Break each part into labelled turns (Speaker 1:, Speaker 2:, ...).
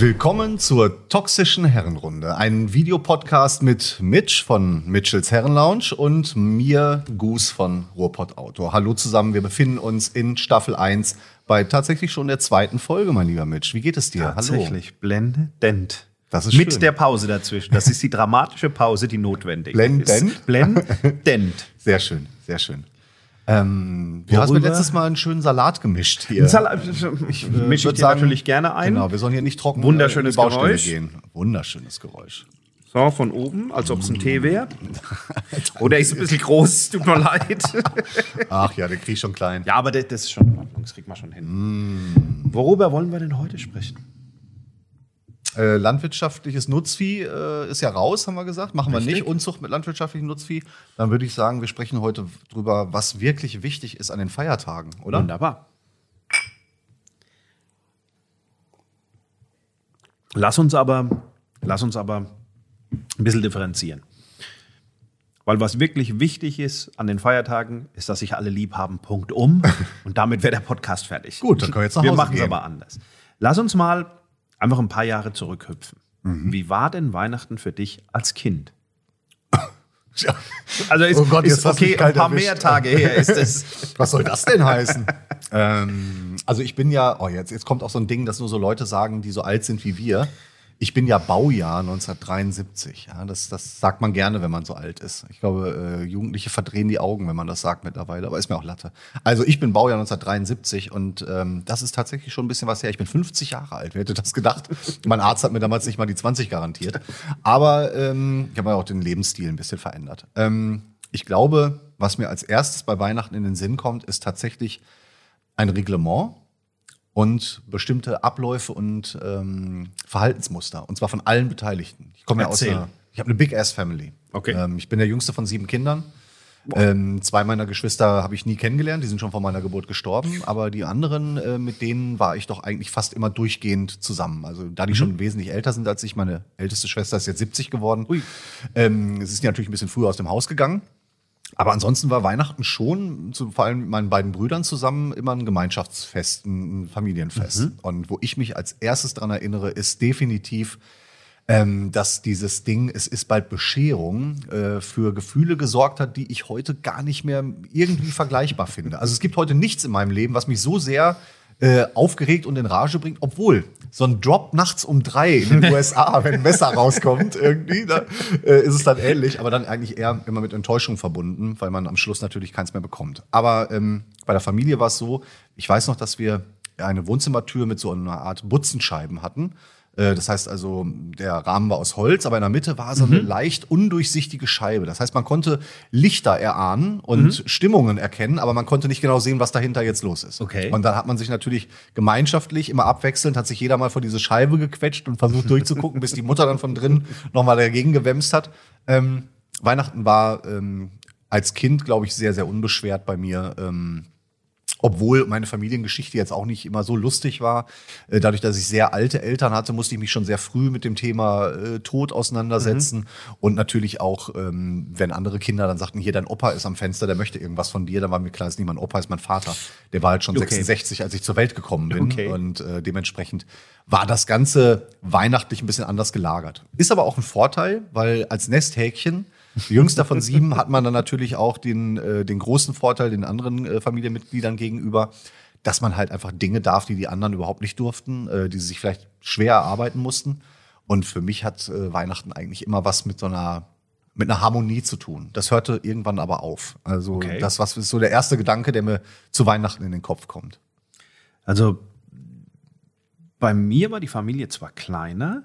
Speaker 1: Willkommen zur toxischen Herrenrunde, ein Videopodcast mit Mitch von Mitchells Herrenlounge und mir, Goose von Ruhrpott Auto. Hallo zusammen, wir befinden uns in Staffel 1 bei tatsächlich schon der zweiten Folge, mein lieber Mitch. Wie geht es dir?
Speaker 2: Tatsächlich, blendend.
Speaker 1: Das ist
Speaker 2: Mit
Speaker 1: schön.
Speaker 2: der Pause dazwischen. Das ist die dramatische Pause, die notwendig
Speaker 1: Blendend?
Speaker 2: ist. Blendend.
Speaker 1: Sehr schön, sehr schön. Ähm, du hast mir letztes Mal einen schönen Salat gemischt hier.
Speaker 2: Salat, ich
Speaker 1: Äh,
Speaker 2: mische ich dir natürlich gerne ein.
Speaker 1: Genau, wir sollen hier nicht trocken
Speaker 2: Wunderschönes
Speaker 1: in die Baustelle
Speaker 2: Geräusch.
Speaker 1: gehen. Wunderschönes Geräusch.
Speaker 2: So, von oben, als ob es ein Tee wäre. Oder ist ein bisschen groß, tut mir leid.
Speaker 1: Ach ja, den krieg ich schon klein.
Speaker 2: Ja, aber das das ist schon das kriegt man schon hin. Worüber wollen wir denn heute sprechen?
Speaker 1: Äh, landwirtschaftliches Nutzvieh äh, ist ja raus, haben wir gesagt. Machen wir
Speaker 2: Richtig.
Speaker 1: nicht. Unzucht mit landwirtschaftlichem Nutzvieh. Dann würde ich sagen, wir sprechen heute drüber, was wirklich wichtig ist an den Feiertagen, oder?
Speaker 2: Wunderbar. Lass uns aber, lass uns aber ein bisschen differenzieren. Weil was wirklich wichtig ist an den Feiertagen, ist, dass sich alle lieb haben, Punkt um. Und damit wäre der Podcast fertig.
Speaker 1: Gut, dann können wir jetzt nach
Speaker 2: Wir
Speaker 1: Hause
Speaker 2: machen es aber anders. Lass uns mal einfach ein paar Jahre zurückhüpfen.
Speaker 1: Mhm.
Speaker 2: Wie war denn Weihnachten für dich als Kind?
Speaker 1: Ja.
Speaker 2: Also ist,
Speaker 1: Oh Gott,
Speaker 2: ist okay, ein paar
Speaker 1: erwischt.
Speaker 2: mehr Tage her ist es.
Speaker 1: Was soll das denn heißen? ähm, also ich bin ja, oh jetzt, jetzt kommt auch so ein Ding, dass nur so Leute sagen, die so alt sind wie wir. Ich bin ja Baujahr 1973. Ja, das, das sagt man gerne, wenn man so alt ist. Ich glaube, äh, Jugendliche verdrehen die Augen, wenn man das sagt mittlerweile, aber ist mir auch Latte. Also ich bin Baujahr 1973 und ähm, das ist tatsächlich schon ein bisschen was her. Ich bin 50 Jahre alt. Wer hätte das gedacht? mein Arzt hat mir damals nicht mal die 20 garantiert. Aber ähm, ich habe ja auch den Lebensstil ein bisschen verändert. Ähm, ich glaube, was mir als erstes bei Weihnachten in den Sinn kommt, ist tatsächlich ein Reglement und bestimmte Abläufe und ähm, Verhaltensmuster. Und zwar von allen Beteiligten. Ich komme ja aus einer, ich habe eine Big Ass Family.
Speaker 2: Okay.
Speaker 1: Ähm, ich bin der jüngste von sieben Kindern. Ähm, zwei meiner Geschwister habe ich nie kennengelernt, die sind schon vor meiner Geburt gestorben, aber die anderen, äh, mit denen war ich doch eigentlich fast immer durchgehend zusammen. Also da die schon wesentlich älter sind als ich, meine älteste Schwester ist jetzt 70 geworden. Ähm, es ist natürlich ein bisschen früher aus dem Haus gegangen. Aber ansonsten war Weihnachten schon, zu, vor allem mit meinen beiden Brüdern zusammen, immer ein Gemeinschaftsfest, ein Familienfest. Und wo ich mich als erstes dran erinnere, ist definitiv, ähm, dass dieses Ding, es ist bald Bescherung, äh, für Gefühle gesorgt hat, die ich heute gar nicht mehr irgendwie vergleichbar finde. Also es gibt heute nichts in meinem Leben, was mich so sehr äh, aufgeregt und in Rage bringt, obwohl so ein Drop nachts um drei in den USA, wenn ein Messer rauskommt, irgendwie, da, äh, ist es dann ähnlich, aber dann eigentlich eher immer mit Enttäuschung verbunden, weil man am Schluss natürlich keins mehr bekommt. Aber ähm, bei der Familie war es so, ich weiß noch, dass wir eine Wohnzimmertür mit so einer Art Butzenscheiben hatten. Äh, Das heißt also, der Rahmen war aus Holz, aber in der Mitte war so eine leicht undurchsichtige Scheibe. Das heißt, man konnte Lichter erahnen und Stimmungen erkennen, aber man konnte nicht genau sehen, was dahinter jetzt los ist.
Speaker 2: Okay.
Speaker 1: Und dann hat man sich natürlich gemeinschaftlich immer abwechselnd, hat sich jeder mal vor diese Scheibe gequetscht und versucht durchzugucken, bis die Mutter dann von drin nochmal dagegen gewämst hat. Ähm, Weihnachten war ähm, als Kind, glaube ich, sehr, sehr unbeschwert bei mir. Ähm, obwohl meine Familiengeschichte jetzt auch nicht immer so lustig war. Äh, Dadurch, dass ich sehr alte Eltern hatte, musste ich mich schon sehr früh mit dem Thema äh, Tod auseinandersetzen. Und natürlich auch, ähm, wenn andere Kinder dann sagten, hier, dein Opa ist am Fenster, der möchte irgendwas von dir, dann war mir klar, es ist nicht mein Opa, ist mein Vater. Der war halt schon
Speaker 2: Okay.
Speaker 1: 66, als ich zur Welt gekommen bin.
Speaker 2: Okay.
Speaker 1: Und äh, dementsprechend war das Ganze weihnachtlich ein bisschen anders gelagert. Ist aber auch ein Vorteil, weil als Nesthäkchen Jüngster von sieben hat man dann natürlich auch den, äh, den großen Vorteil den anderen äh, Familienmitgliedern gegenüber, dass man halt einfach Dinge darf, die die anderen überhaupt nicht durften, äh, die sie sich vielleicht schwer erarbeiten mussten. Und für mich hat äh, Weihnachten eigentlich immer was mit so einer mit einer Harmonie zu tun. Das hörte irgendwann aber auf. Also
Speaker 2: Okay.
Speaker 1: das was ist so der erste Gedanke, der mir zu Weihnachten in den Kopf kommt.
Speaker 2: Also bei mir war die Familie zwar kleiner,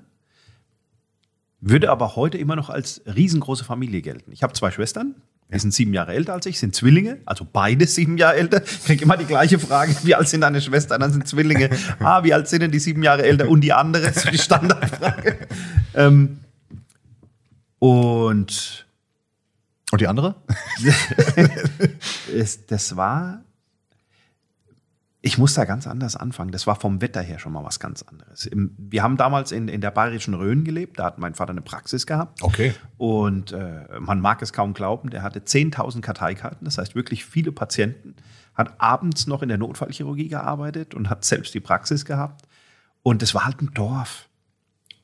Speaker 2: würde aber heute immer noch als riesengroße Familie gelten. Ich habe zwei Schwestern, die sind sieben Jahre älter als ich, sind Zwillinge, also beide sieben Jahre älter. Ich kriege immer die gleiche Frage, wie alt sind deine Schwestern? Dann sind Zwillinge. Ah, wie alt sind denn die sieben Jahre älter? Und die andere, das ist die Standardfrage. ähm, und
Speaker 1: Und die andere?
Speaker 2: das war, ich muss da ganz anders anfangen. Das war vom Wetter her schon mal was ganz anderes. Im, wir haben damals in, in der bayerischen Rhön gelebt, da hat mein Vater eine Praxis gehabt.
Speaker 1: Okay.
Speaker 2: Und äh, man mag es kaum glauben, der hatte 10.000 Karteikarten, das heißt wirklich viele Patienten, hat abends noch in der Notfallchirurgie gearbeitet und hat selbst die Praxis gehabt. Und es war halt ein Dorf.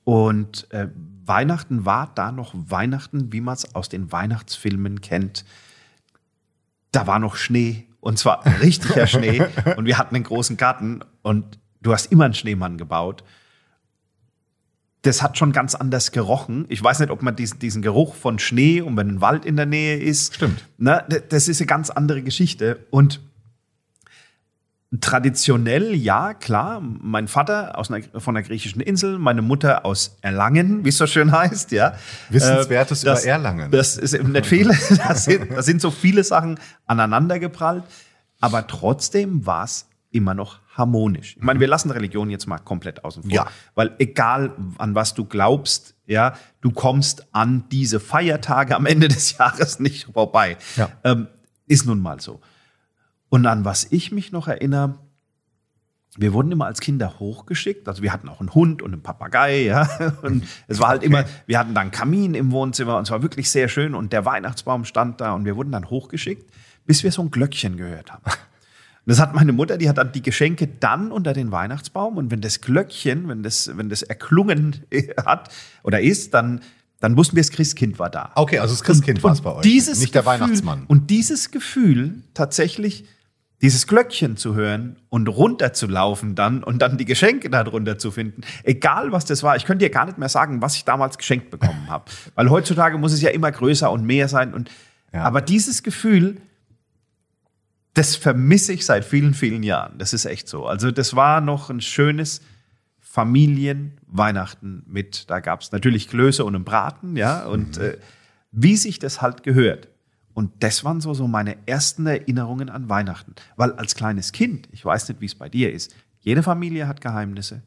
Speaker 2: Und äh, Weihnachten war da noch Weihnachten, wie man es aus den Weihnachtsfilmen kennt. Da war noch Schnee und zwar richtiger Schnee und wir hatten einen großen Garten und du hast immer einen Schneemann gebaut. Das hat schon ganz anders gerochen. Ich weiß nicht, ob man diesen, diesen Geruch von Schnee und wenn ein Wald in der Nähe ist.
Speaker 1: Stimmt.
Speaker 2: Ne, das ist eine ganz andere Geschichte. Und Traditionell, ja, klar. Mein Vater aus einer, von der griechischen Insel, meine Mutter aus Erlangen, wie es so schön heißt, ja.
Speaker 1: Wissenswertes äh, das, über Erlangen.
Speaker 2: Das ist eben nicht viele. Das sind, das sind so viele Sachen aneinandergeprallt. Aber trotzdem war es immer noch harmonisch. Ich meine, wir lassen Religion jetzt mal komplett außen vor.
Speaker 1: Ja.
Speaker 2: Weil egal, an was du glaubst, ja, du kommst an diese Feiertage am Ende des Jahres nicht vorbei.
Speaker 1: Ja.
Speaker 2: Ähm, ist nun mal so. Und an was ich mich noch erinnere, wir wurden immer als Kinder hochgeschickt. Also wir hatten auch einen Hund und einen Papagei, ja. Und es war halt okay. immer, wir hatten dann Kamin im Wohnzimmer und es war wirklich sehr schön und der Weihnachtsbaum stand da und wir wurden dann hochgeschickt, bis wir so ein Glöckchen gehört haben. Und das hat meine Mutter, die hat dann die Geschenke dann unter den Weihnachtsbaum und wenn das Glöckchen, wenn das, wenn das erklungen hat oder ist, dann dann wussten wir, das Christkind war da.
Speaker 1: Okay, also das Christkind war es bei euch, nicht der
Speaker 2: Gefühl,
Speaker 1: Weihnachtsmann.
Speaker 2: Und dieses Gefühl tatsächlich dieses Glöckchen zu hören und runterzulaufen dann und dann die Geschenke darunter zu finden, egal was das war. Ich könnte dir gar nicht mehr sagen, was ich damals geschenkt bekommen habe, weil heutzutage muss es ja immer größer und mehr sein und ja. aber dieses Gefühl das vermisse ich seit vielen vielen Jahren. Das ist echt so. Also das war noch ein schönes Familienweihnachten mit, da gab es natürlich Klöße und einen Braten, ja, und mhm. äh, wie sich das halt gehört. Und das waren so, so meine ersten Erinnerungen an Weihnachten. Weil als kleines Kind, ich weiß nicht, wie es bei dir ist, jede Familie hat Geheimnisse.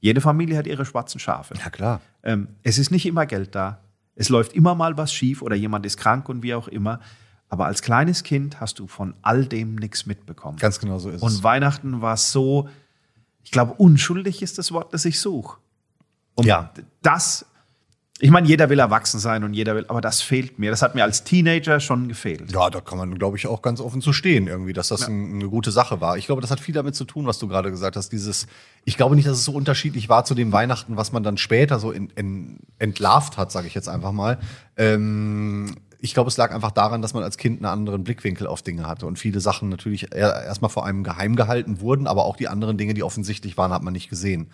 Speaker 2: Jede Familie hat ihre schwarzen Schafe.
Speaker 1: Ja, klar.
Speaker 2: Ähm, es ist nicht immer Geld da. Es läuft immer mal was schief oder jemand ist krank und wie auch immer. Aber als kleines Kind hast du von all dem nichts mitbekommen.
Speaker 1: Ganz genau so ist
Speaker 2: und
Speaker 1: es.
Speaker 2: Und Weihnachten war so, ich glaube, unschuldig ist das Wort, das ich suche. Und
Speaker 1: ja.
Speaker 2: das ich meine, jeder will erwachsen sein und jeder will, aber das fehlt mir. Das hat mir als Teenager schon gefehlt.
Speaker 1: Ja, da kann man, glaube ich, auch ganz offen zu stehen, irgendwie, dass das ja. ein, eine gute Sache war. Ich glaube, das hat viel damit zu tun, was du gerade gesagt hast. Dieses, ich glaube nicht, dass es so unterschiedlich war zu dem Weihnachten, was man dann später so in, in, entlarvt hat, sage ich jetzt einfach mal. Ähm, ich glaube, es lag einfach daran, dass man als Kind einen anderen Blickwinkel auf Dinge hatte und viele Sachen natürlich erstmal vor einem geheim gehalten wurden, aber auch die anderen Dinge, die offensichtlich waren, hat man nicht gesehen.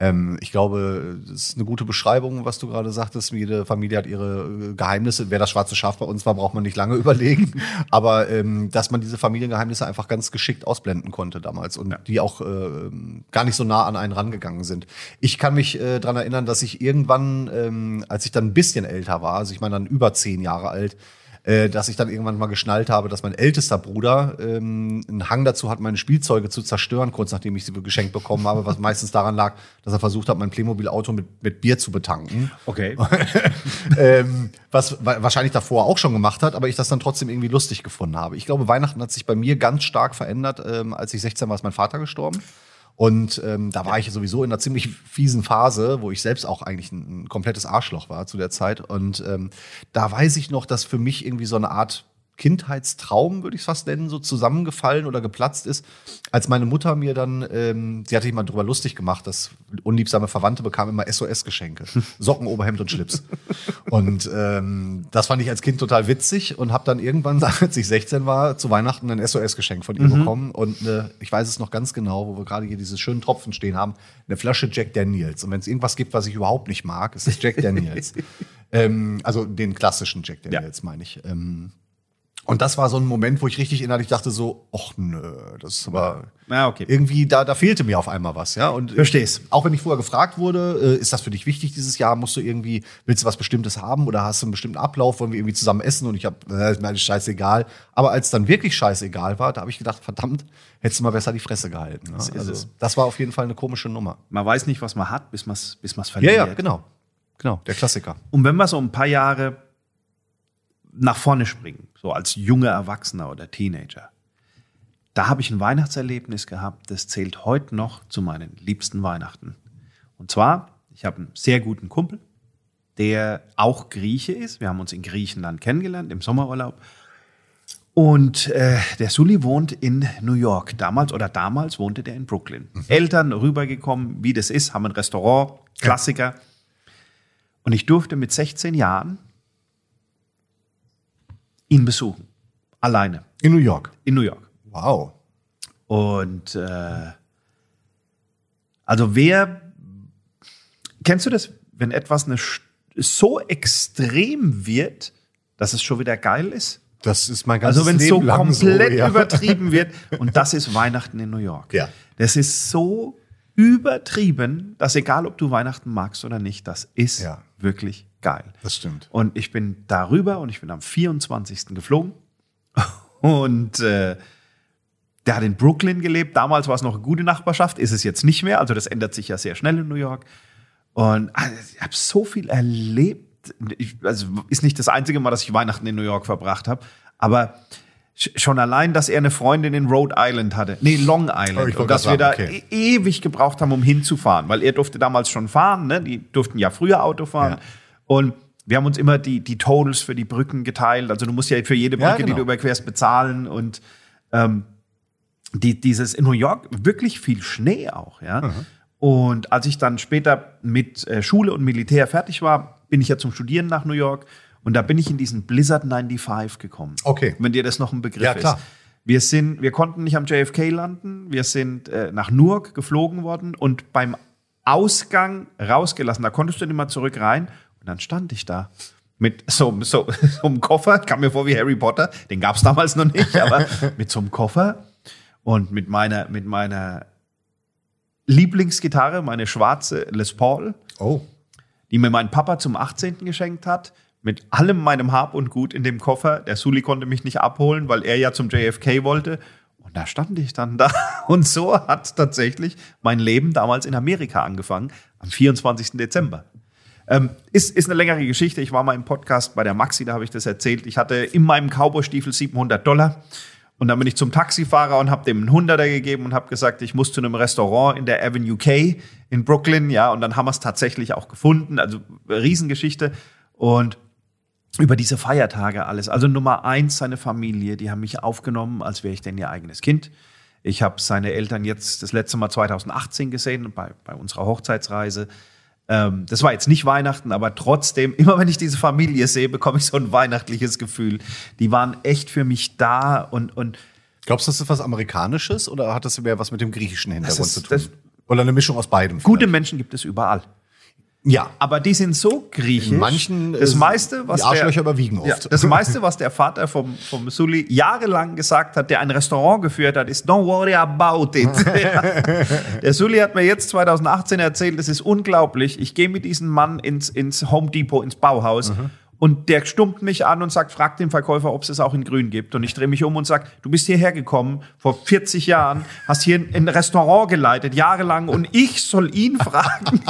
Speaker 1: Ähm, ich glaube, das ist eine gute Beschreibung, was du gerade sagtest. Jede Familie hat ihre äh, Geheimnisse. Wer das schwarze Schaf bei uns war, braucht man nicht lange überlegen. Aber ähm, dass man diese Familiengeheimnisse einfach ganz geschickt ausblenden konnte damals und ja. die auch äh, gar nicht so nah an einen rangegangen sind. Ich kann mich äh, daran erinnern, dass ich irgendwann, ähm, als ich dann ein bisschen älter war, also ich meine dann über zehn Jahre alt, äh, dass ich dann irgendwann mal geschnallt habe, dass mein ältester Bruder ähm, einen Hang dazu hat, meine Spielzeuge zu zerstören, kurz nachdem ich sie geschenkt bekommen habe, was meistens daran lag, dass er versucht hat, mein Playmobil-Auto mit, mit Bier zu betanken.
Speaker 2: Okay.
Speaker 1: ähm, was wahrscheinlich davor auch schon gemacht hat, aber ich das dann trotzdem irgendwie lustig gefunden habe. Ich glaube, Weihnachten hat sich bei mir ganz stark verändert. Ähm, als ich 16 war, ist mein Vater gestorben. Und ähm, da war ich sowieso in einer ziemlich fiesen Phase, wo ich selbst auch eigentlich ein, ein komplettes Arschloch war zu der Zeit. Und ähm, da weiß ich noch, dass für mich irgendwie so eine Art Kindheitstraum, würde ich es fast nennen, so zusammengefallen oder geplatzt ist, als meine Mutter mir dann, ähm, sie hatte sich mal drüber lustig gemacht, dass unliebsame Verwandte bekamen immer SOS-Geschenke. Socken, Oberhemd und Schlips. und ähm, das fand ich als Kind total witzig und habe dann irgendwann, als ich 16 war, zu Weihnachten ein SOS-Geschenk von ihr mhm. bekommen. Und eine, ich weiß es noch ganz genau, wo wir gerade hier diese schönen Tropfen stehen haben, eine Flasche Jack Daniels. Und wenn es irgendwas gibt, was ich überhaupt nicht mag, ist es Jack Daniels. ähm, also den klassischen Jack Daniels, ja. meine ich. Ähm, und das war so ein Moment, wo ich richtig innerlich dachte so, ach nö, das war
Speaker 2: ja, okay.
Speaker 1: irgendwie, da, da fehlte mir auf einmal was, ja. Und
Speaker 2: Versteh's.
Speaker 1: Auch wenn ich vorher gefragt wurde, äh, ist das für dich wichtig dieses Jahr? Musst du irgendwie, willst du was Bestimmtes haben oder hast du einen bestimmten Ablauf, wollen wir irgendwie zusammen essen? Und ich habe, äh, ist mir alles scheißegal. Aber als dann wirklich scheißegal war, da habe ich gedacht, verdammt, hättest du mal besser die Fresse gehalten. Ne? Das, also, das war auf jeden Fall eine komische Nummer.
Speaker 2: Man weiß nicht, was man hat, bis man es bis man's verliert.
Speaker 1: Ja, ja, genau. Genau, der Klassiker.
Speaker 2: Und wenn wir so ein paar Jahre nach vorne springen, so als junger Erwachsener oder Teenager. Da habe ich ein Weihnachtserlebnis gehabt, das zählt heute noch zu meinen liebsten Weihnachten. Und zwar, ich habe einen sehr guten Kumpel, der auch Grieche ist. Wir haben uns in Griechenland kennengelernt im Sommerurlaub. Und äh, der Sully wohnt in New York. Damals oder damals wohnte der in Brooklyn. Mhm. Eltern rübergekommen, wie das ist, haben ein Restaurant, Klassiker. Und ich durfte mit 16 Jahren ihn besuchen. Alleine.
Speaker 1: In New York.
Speaker 2: In New York.
Speaker 1: Wow.
Speaker 2: Und äh, also wer kennst du das, wenn etwas eine, so extrem wird, dass es schon wieder geil ist?
Speaker 1: Das ist mein ganzes
Speaker 2: Also wenn es so komplett
Speaker 1: so, ja.
Speaker 2: übertrieben wird und das ist Weihnachten in New York.
Speaker 1: Ja.
Speaker 2: Das ist so übertrieben, dass egal ob du Weihnachten magst oder nicht, das ist
Speaker 1: Ja.
Speaker 2: wirklich geil.
Speaker 1: Das stimmt.
Speaker 2: Und ich bin darüber und ich bin am 24. geflogen. Und äh, der hat in Brooklyn gelebt. Damals war es noch eine gute Nachbarschaft, ist es jetzt nicht mehr. Also das ändert sich ja sehr schnell in New York. Und also, ich habe so viel erlebt. Ich, also ist nicht das einzige Mal, dass ich Weihnachten in New York verbracht habe. Aber sch- schon allein, dass er eine Freundin in Rhode Island hatte. Nee, Long Island.
Speaker 1: Oh, ich wollte
Speaker 2: und dass
Speaker 1: grad
Speaker 2: wir da
Speaker 1: okay.
Speaker 2: e- ewig gebraucht haben, um hinzufahren. Weil er durfte damals schon fahren. Ne? Die durften ja früher Auto fahren.
Speaker 1: Ja.
Speaker 2: Und wir haben uns immer die, die Totals für die Brücken geteilt. Also du musst ja für jede Brücke,
Speaker 1: Ja,
Speaker 2: die
Speaker 1: genau.
Speaker 2: du überquerst, bezahlen. Und ähm, die, dieses in New York wirklich viel Schnee auch, ja. Und als ich dann später mit äh, Schule und Militär fertig war, bin ich ja zum Studieren nach New York und da bin ich in diesen Blizzard 95 gekommen.
Speaker 1: Okay.
Speaker 2: Wenn dir das noch ein Begriff
Speaker 1: Ja, klar.
Speaker 2: ist. Wir sind, wir konnten nicht am JFK landen, wir sind äh, nach Newark geflogen worden und beim Ausgang rausgelassen, da konntest du nicht mal zurück rein dann stand ich da mit so, so, so einem Koffer, kam mir vor wie Harry Potter, den gab es damals noch nicht, aber mit so einem Koffer und mit meiner, mit meiner Lieblingsgitarre, meine schwarze Les Paul,
Speaker 1: Oh.
Speaker 2: die mir mein Papa zum 18. geschenkt hat, mit allem meinem Hab und Gut in dem Koffer. Der Suli konnte mich nicht abholen, weil er ja zum JFK wollte. Und da stand ich dann da. Und so hat tatsächlich mein Leben damals in Amerika angefangen, am 24. Dezember. Ähm, ist, ist eine längere Geschichte. Ich war mal im Podcast bei der Maxi, da habe ich das erzählt. Ich hatte in meinem Cowboy-Stiefel 700 Dollar. Und dann bin ich zum Taxifahrer und habe dem einen Hunderter gegeben und habe gesagt, ich muss zu einem Restaurant in der Avenue K in Brooklyn. Ja, und dann haben wir es tatsächlich auch gefunden. Also Riesengeschichte. Und über diese Feiertage alles. Also Nummer eins, seine Familie, die haben mich aufgenommen, als wäre ich denn ihr eigenes Kind. Ich habe seine Eltern jetzt das letzte Mal 2018 gesehen, bei, bei unserer Hochzeitsreise. Ähm, das war jetzt nicht Weihnachten, aber trotzdem, immer wenn ich diese Familie sehe, bekomme ich so ein weihnachtliches Gefühl. Die waren echt für mich da und, und
Speaker 1: Glaubst du, das ist was Amerikanisches oder hat das mehr was mit dem griechischen Hintergrund
Speaker 2: ist-
Speaker 1: zu tun? oder eine Mischung aus beidem?
Speaker 2: gute
Speaker 1: vielleicht?
Speaker 2: Menschen gibt es überall.
Speaker 1: Ja.
Speaker 2: Aber die sind so griechisch.
Speaker 1: In manchen,
Speaker 2: das
Speaker 1: äh,
Speaker 2: meiste, was
Speaker 1: die Arschlöcher
Speaker 2: der,
Speaker 1: überwiegen
Speaker 2: Ja,
Speaker 1: oft.
Speaker 2: das meiste, was der Vater vom, vom Sully jahrelang gesagt hat, der ein Restaurant geführt hat, ist Don't worry about it. Ja. Der Sully hat mir jetzt 2018 erzählt, das ist unglaublich. Ich gehe mit diesem Mann ins, ins Home Depot, ins Bauhaus.
Speaker 1: Mhm.
Speaker 2: Und der stummt mich an und sagt, frag den Verkäufer, ob es es auch in grün gibt. Und ich drehe mich um und sage, du bist hierher gekommen vor 40 Jahren, hast hier ein, Restaurant geleitet, jahrelang, und ich soll ihn fragen.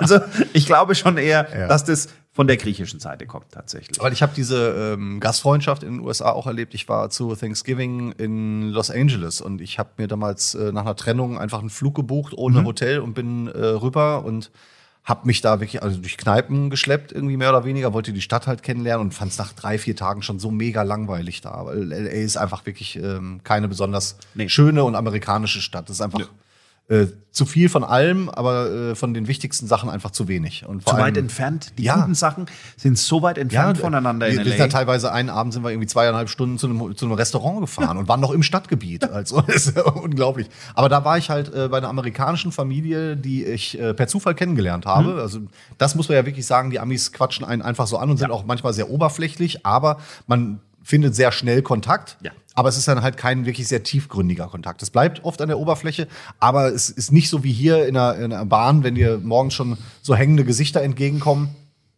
Speaker 2: Also ich glaube schon eher,
Speaker 1: Ja.
Speaker 2: dass das von der griechischen Seite kommt tatsächlich.
Speaker 1: Weil ich habe diese ähm, Gastfreundschaft in den USA auch erlebt. Ich war zu Thanksgiving in Los Angeles und ich habe mir damals äh, nach einer Trennung einfach einen Flug gebucht ohne Hotel und bin äh, rüber und habe mich da wirklich also durch Kneipen geschleppt irgendwie mehr oder weniger, wollte die Stadt halt kennenlernen und fand es nach drei, vier Tagen schon so mega langweilig da, weil LA ist einfach wirklich ähm, keine besonders
Speaker 2: Nee.
Speaker 1: schöne und amerikanische Stadt. Das ist einfach äh, zu viel von allem, aber äh, von den wichtigsten Sachen einfach zu wenig. Und vor
Speaker 2: Zu weit
Speaker 1: allem-
Speaker 2: entfernt. Die
Speaker 1: Ja.
Speaker 2: guten Sachen sind so weit entfernt voneinander
Speaker 1: wir,
Speaker 2: in
Speaker 1: wir sind
Speaker 2: LA.
Speaker 1: ja teilweise einen Abend sind wir irgendwie zweieinhalb Stunden zu einem, zu einem Restaurant gefahren und waren noch im Stadtgebiet. Also ist ja unglaublich. Aber da war ich halt äh, bei einer amerikanischen Familie, die ich äh, per Zufall kennengelernt habe.
Speaker 2: Mhm.
Speaker 1: Also das muss man ja wirklich sagen, die Amis quatschen einen einfach so an und sind auch manchmal sehr oberflächlich, aber man findet sehr schnell Kontakt.
Speaker 2: Ja.
Speaker 1: Aber es ist dann halt kein wirklich sehr tiefgründiger Kontakt. Es bleibt oft an der Oberfläche, aber es ist nicht so wie hier in einer, in einer Bahn, wenn dir morgens schon so hängende Gesichter entgegenkommen.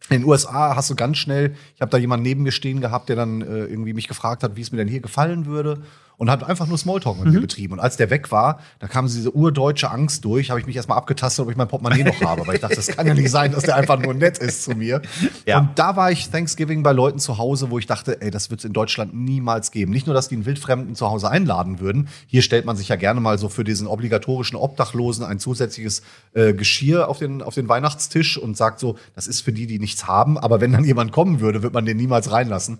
Speaker 1: In den USA hast du ganz schnell, ich habe da jemanden neben mir stehen gehabt, der dann äh, irgendwie mich gefragt hat, wie es mir denn hier gefallen würde und hat einfach nur Smalltalk mit
Speaker 2: Mhm.
Speaker 1: mir betrieben. Und als der weg war, da kam diese urdeutsche Angst durch, habe ich mich erstmal abgetastet, ob ich mein Portemonnaie noch habe, weil ich dachte, das kann ja nicht sein, dass der einfach nur nett ist zu mir.
Speaker 2: Ja.
Speaker 1: Und da war ich Thanksgiving bei Leuten zu Hause, wo ich dachte, ey, das wird es in Deutschland niemals geben. Nicht nur, dass die einen Wildfremden zu Hause einladen würden. Hier stellt man sich ja gerne mal so für diesen obligatorischen Obdachlosen ein zusätzliches äh, Geschirr auf den, auf den Weihnachtstisch und sagt so, das ist für die, die nichts haben. Aber wenn dann jemand kommen würde, wird man den niemals reinlassen.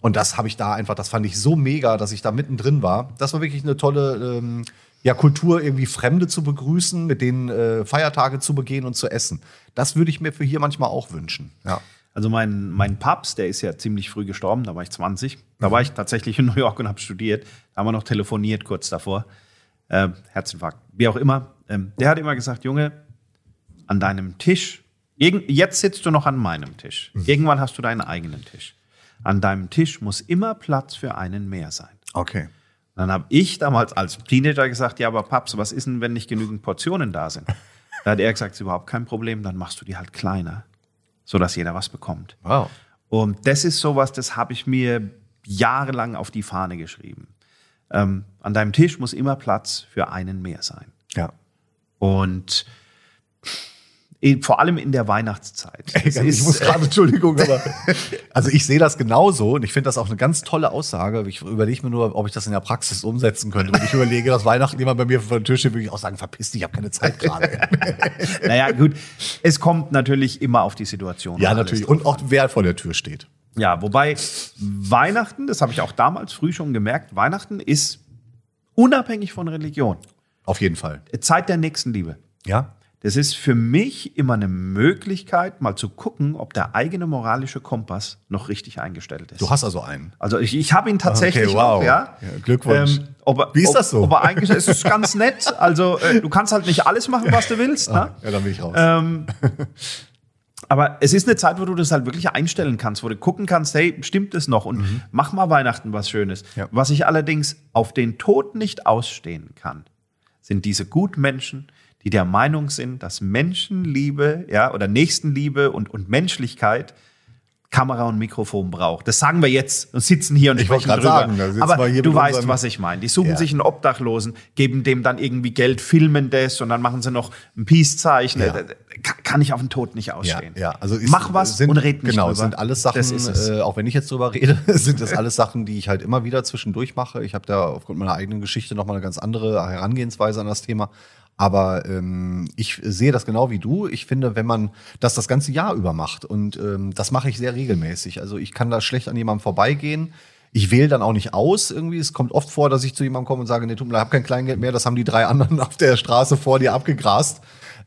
Speaker 1: Und das habe ich da einfach, das fand ich so mega, dass ich da mittendrin war. Das war wirklich eine tolle ähm, ja, Kultur irgendwie Fremde zu begrüßen, mit denen äh, Feiertage zu begehen und zu essen. Das würde ich mir für hier manchmal auch wünschen. Ja.
Speaker 2: Also mein, mein Papst, der ist ja ziemlich früh gestorben, da war ich 20. Da war ich tatsächlich in New York und habe studiert. Da haben wir noch telefoniert kurz davor. Äh, Herzinfarkt, wie auch immer. Ähm, der hat immer gesagt, Junge, an deinem Tisch, jetzt sitzt du noch an meinem Tisch. Mhm. Irgendwann hast du deinen eigenen Tisch. An deinem Tisch muss immer Platz für einen mehr sein.
Speaker 1: Okay.
Speaker 2: Dann habe ich damals als Teenager gesagt, ja, aber Paps, was ist denn, wenn nicht genügend Portionen da sind? Da hat er gesagt, ist überhaupt kein Problem, dann machst du die halt kleiner, sodass jeder was bekommt.
Speaker 1: Wow.
Speaker 2: Und das ist sowas, das habe ich mir jahrelang auf die Fahne geschrieben. Ähm, an deinem Tisch muss immer Platz für einen mehr sein.
Speaker 1: Ja.
Speaker 2: Und vor allem in der Weihnachtszeit.
Speaker 1: ich ist, muss gerade, Entschuldigung, aber also ich sehe das genauso und ich finde das auch eine ganz tolle Aussage. Ich überlege mir nur, ob ich das in der Praxis umsetzen könnte. Wenn ich überlege, dass Weihnachten jemand bei mir vor der Tür steht, würde ich auch sagen, verpiss dich, ich habe keine Zeit gerade.
Speaker 2: naja, gut. Es kommt natürlich immer auf die Situation.
Speaker 1: Ja, natürlich. Und auch wer vor der Tür steht.
Speaker 2: Ja, wobei Weihnachten, das habe ich auch damals früh schon gemerkt, Weihnachten ist unabhängig von Religion.
Speaker 1: Auf jeden Fall.
Speaker 2: Zeit der Nächstenliebe.
Speaker 1: Ja.
Speaker 2: Das ist für mich immer eine Möglichkeit, mal zu gucken, ob der eigene moralische Kompass noch richtig eingestellt ist.
Speaker 1: Du hast also einen.
Speaker 2: Also ich, ich habe ihn tatsächlich okay, wow. auch, ja. ja
Speaker 1: Glückwunsch. Ähm,
Speaker 2: er, Wie ist das so? Ob, ob er eingestellt ist, ist ganz nett. Also äh, du kannst halt nicht alles machen, was du willst. Ah,
Speaker 1: ne? Ja, dann bin ich raus.
Speaker 2: Ähm, aber es ist eine Zeit, wo du das halt wirklich einstellen kannst, wo du gucken kannst, hey, stimmt es noch? Und mhm. mach mal Weihnachten was Schönes. Ja. Was ich allerdings auf den Tod nicht ausstehen kann, sind diese Gutmenschen, die der Meinung sind, dass Menschenliebe, ja, oder Nächstenliebe und, und Menschlichkeit Kamera und Mikrofon braucht. Das sagen wir jetzt und sitzen hier und
Speaker 1: ich sprechen drüber. Sagen,
Speaker 2: Aber du weißt, was ich meine. Die suchen ja. sich einen Obdachlosen, geben dem dann irgendwie Geld, filmen das und dann machen sie noch ein Peace-Zeichen. Ja. Kann ich auf den Tod nicht ausstehen.
Speaker 1: Ja, ja. Also ist,
Speaker 2: Mach was
Speaker 1: sind,
Speaker 2: und red nicht
Speaker 1: Genau,
Speaker 2: drüber.
Speaker 1: sind alles Sachen, äh, auch wenn ich jetzt drüber rede, sind das alles Sachen, die ich halt immer wieder zwischendurch mache. Ich habe da aufgrund meiner eigenen Geschichte nochmal eine ganz andere Herangehensweise an das Thema. Aber ähm, ich sehe das genau wie du. Ich finde, wenn man das das ganze Jahr über macht, und ähm, das mache ich sehr regelmäßig. Also ich kann da schlecht an jemandem vorbeigehen. Ich wähle dann auch nicht aus irgendwie. Es kommt oft vor, dass ich zu jemandem komme und sage, nee, tut mir leid, ich habe kein Kleingeld mehr. Das haben die drei anderen auf der Straße vor dir abgegrast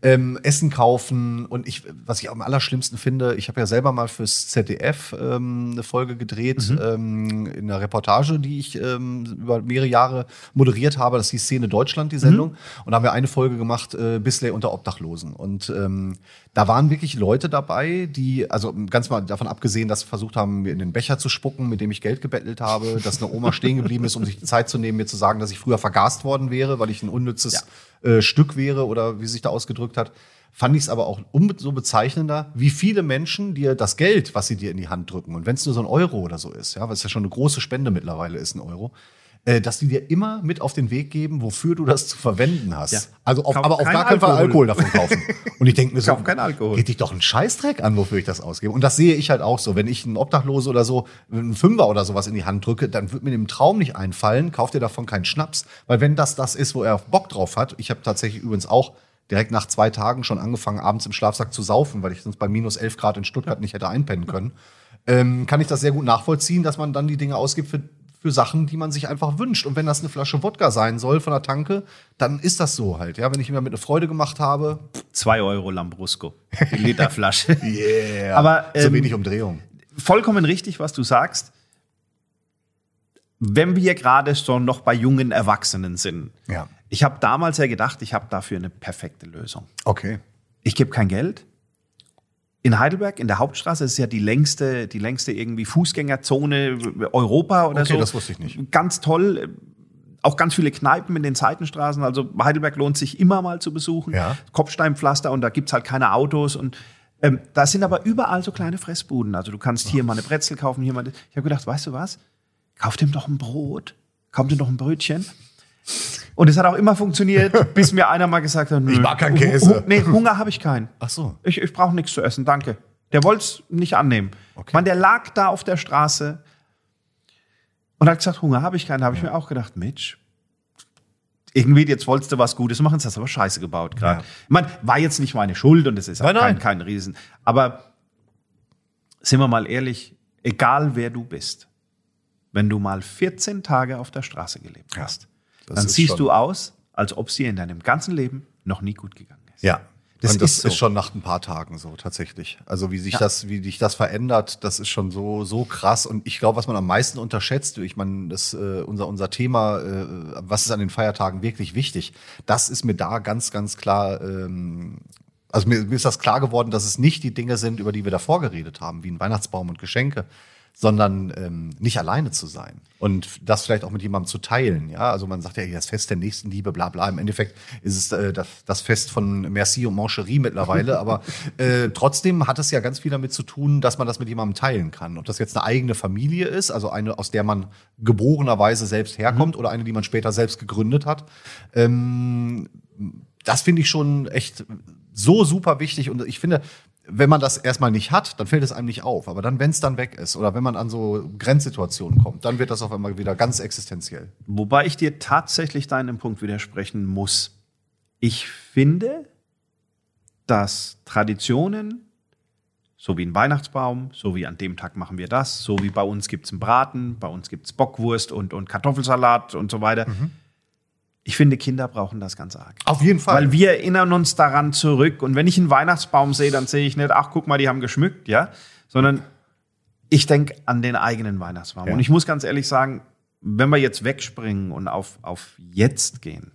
Speaker 1: ähm, Essen kaufen und ich, was ich am allerschlimmsten finde, ich habe ja selber mal fürs ZDF ähm, eine Folge gedreht mhm. ähm, in einer Reportage, die ich ähm, über mehrere Jahre moderiert habe. Das hieß Szene Deutschland, die Sendung. Mhm. Und da haben wir eine Folge gemacht, äh, Bisley unter Obdachlosen. Und ähm, da waren wirklich Leute dabei, die, also ganz mal davon abgesehen, dass sie versucht haben, mir in den Becher zu spucken, mit dem ich Geld gebettelt habe, dass eine Oma stehen geblieben ist, um sich die Zeit zu nehmen, mir zu sagen, dass ich früher vergast worden wäre, weil ich ein unnützes ja äh, Stück wäre oder wie sich da ausgedrückt hat, fand ich es aber auch umso bezeichnender, wie viele Menschen dir das Geld, was sie dir in die Hand drücken, und wenn es nur so ein Euro oder so ist, ja, was ja schon eine große Spende mittlerweile ist, ein Euro, äh, dass die dir immer mit auf den Weg geben, wofür du das zu verwenden hast. Ja. Also auf, aber auf gar keinen Fall Alkohol davon kaufen. Und ich denke mir so,
Speaker 2: kein Alkohol.
Speaker 1: geht dich doch ein Scheißdreck an, wofür ich das ausgebe. Und das sehe ich halt auch so. Wenn ich einen Obdachlose oder so, einen Fünfer oder sowas in die Hand drücke, dann wird mir im Traum nicht einfallen, kauft dir davon keinen Schnaps. Weil wenn das das ist, wo er Bock drauf hat, ich habe tatsächlich übrigens auch direkt nach zwei Tagen schon angefangen, abends im Schlafsack zu saufen, weil ich sonst bei minus elf Grad in Stuttgart nicht hätte einpennen können. Ähm, kann ich das sehr gut nachvollziehen, dass man dann die Dinge ausgibt, für für Sachen, die man sich einfach wünscht. Und wenn das eine Flasche Wodka sein soll von der Tanke, dann ist das so halt. Ja, wenn ich mir mit eine Freude gemacht habe.
Speaker 2: Zwei Euro Lambrusco. Die Literflasche.
Speaker 1: yeah.
Speaker 2: Aber
Speaker 1: ähm, so wenig Umdrehung.
Speaker 2: Vollkommen richtig, was du sagst. Wenn wir gerade so noch bei jungen Erwachsenen sind.
Speaker 1: Ja.
Speaker 2: Ich habe damals ja gedacht, ich habe dafür eine perfekte Lösung.
Speaker 1: Okay.
Speaker 2: Ich gebe kein Geld in Heidelberg, in der Hauptstraße, ist ja die längste, die längste irgendwie Fußgängerzone Europa oder
Speaker 1: okay,
Speaker 2: so.
Speaker 1: das wusste ich nicht.
Speaker 2: Ganz toll. Auch ganz viele Kneipen in den Seitenstraßen. Also Heidelberg lohnt sich immer mal zu besuchen.
Speaker 1: Ja.
Speaker 2: Kopfsteinpflaster und da gibt's halt keine Autos. Und ähm, da sind aber überall so kleine Fressbuden. Also du kannst hier mal eine Brezel kaufen, hier mal. Ich habe gedacht, weißt du was? Kauf dem doch ein Brot. Kauf dem doch ein Brötchen. Und es hat auch immer funktioniert, bis mir einer mal gesagt hat,
Speaker 1: ich mag keinen Käse.
Speaker 2: Hu nee, Hunger habe ich keinen.
Speaker 1: Ach so.
Speaker 2: Ich, ich brauche nichts zu essen, danke. Der wollte es nicht annehmen. Okay. Man, der lag da auf der Straße und hat gesagt, Hunger habe ich keinen. Da habe ich mir auch gedacht, Mitch, irgendwie jetzt wolltest du was Gutes machen, das hast du aber scheiße gebaut gerade. Ja. Ich meine, war jetzt nicht meine Schuld und es ist auch kein, kein Riesen. Aber sind wir mal ehrlich, egal wer du bist, wenn du mal 14 Tage auf der Straße gelebt hast, das dann siehst du aus, als ob es dir in deinem ganzen Leben noch nie gut gegangen ist.
Speaker 1: Ja.
Speaker 2: Das
Speaker 1: und das
Speaker 2: ist
Speaker 1: ist,
Speaker 2: so.
Speaker 1: schon nach ein paar Tagen so tatsächlich. Also wie sich
Speaker 2: Ja.
Speaker 1: das, wie dich das verändert, das ist schon so so krass. Und ich glaube, was man am meisten unterschätzt, ich meine, das äh, unser unser Thema, äh, was ist an den Feiertagen wirklich wichtig? Das ist mir da ganz ganz klar. Ähm, also mir, mir ist das klar geworden, dass es nicht die Dinge sind, über die wir davor geredet haben, wie ein Weihnachtsbaum und Geschenke, sondern ähm, nicht alleine zu sein und das vielleicht auch mit jemandem zu teilen. Ja, also man sagt ja, hier das Fest der Nächstenliebe, bla bla. Im Endeffekt ist es äh, das, das Fest von Merci und Mancherie mittlerweile, aber äh, trotzdem hat es ja ganz viel damit zu tun, dass man das mit jemandem teilen kann. Ob das jetzt eine eigene Familie ist, also eine, aus der man geborenerweise selbst herkommt oder eine, die man später selbst gegründet hat. Ähm, das finde ich schon echt so super wichtig und ich finde, wenn man das erstmal nicht hat, dann fällt es einem nicht auf. Aber dann, wenn es dann weg ist oder wenn man an so Grenzsituationen kommt, dann wird das auf einmal wieder ganz existenziell.
Speaker 2: Wobei ich dir tatsächlich deinem Punkt widersprechen muss. Ich finde, dass Traditionen, so wie ein Weihnachtsbaum, so wie an dem Tag machen wir das, so wie bei uns gibt es einen Braten, bei uns gibt es Bockwurst und, und Kartoffelsalat und so weiter. Ich finde, Kinder brauchen das ganz arg.
Speaker 1: Auf jeden Fall.
Speaker 2: Weil wir erinnern uns daran zurück. Und wenn ich einen Weihnachtsbaum sehe, dann sehe ich nicht, ach, guck mal, die haben geschmückt, ja, sondern ich denke an den eigenen Weihnachtsbaum.
Speaker 1: Ja.
Speaker 2: Und ich muss ganz ehrlich sagen, wenn wir jetzt wegspringen und auf, auf jetzt gehen,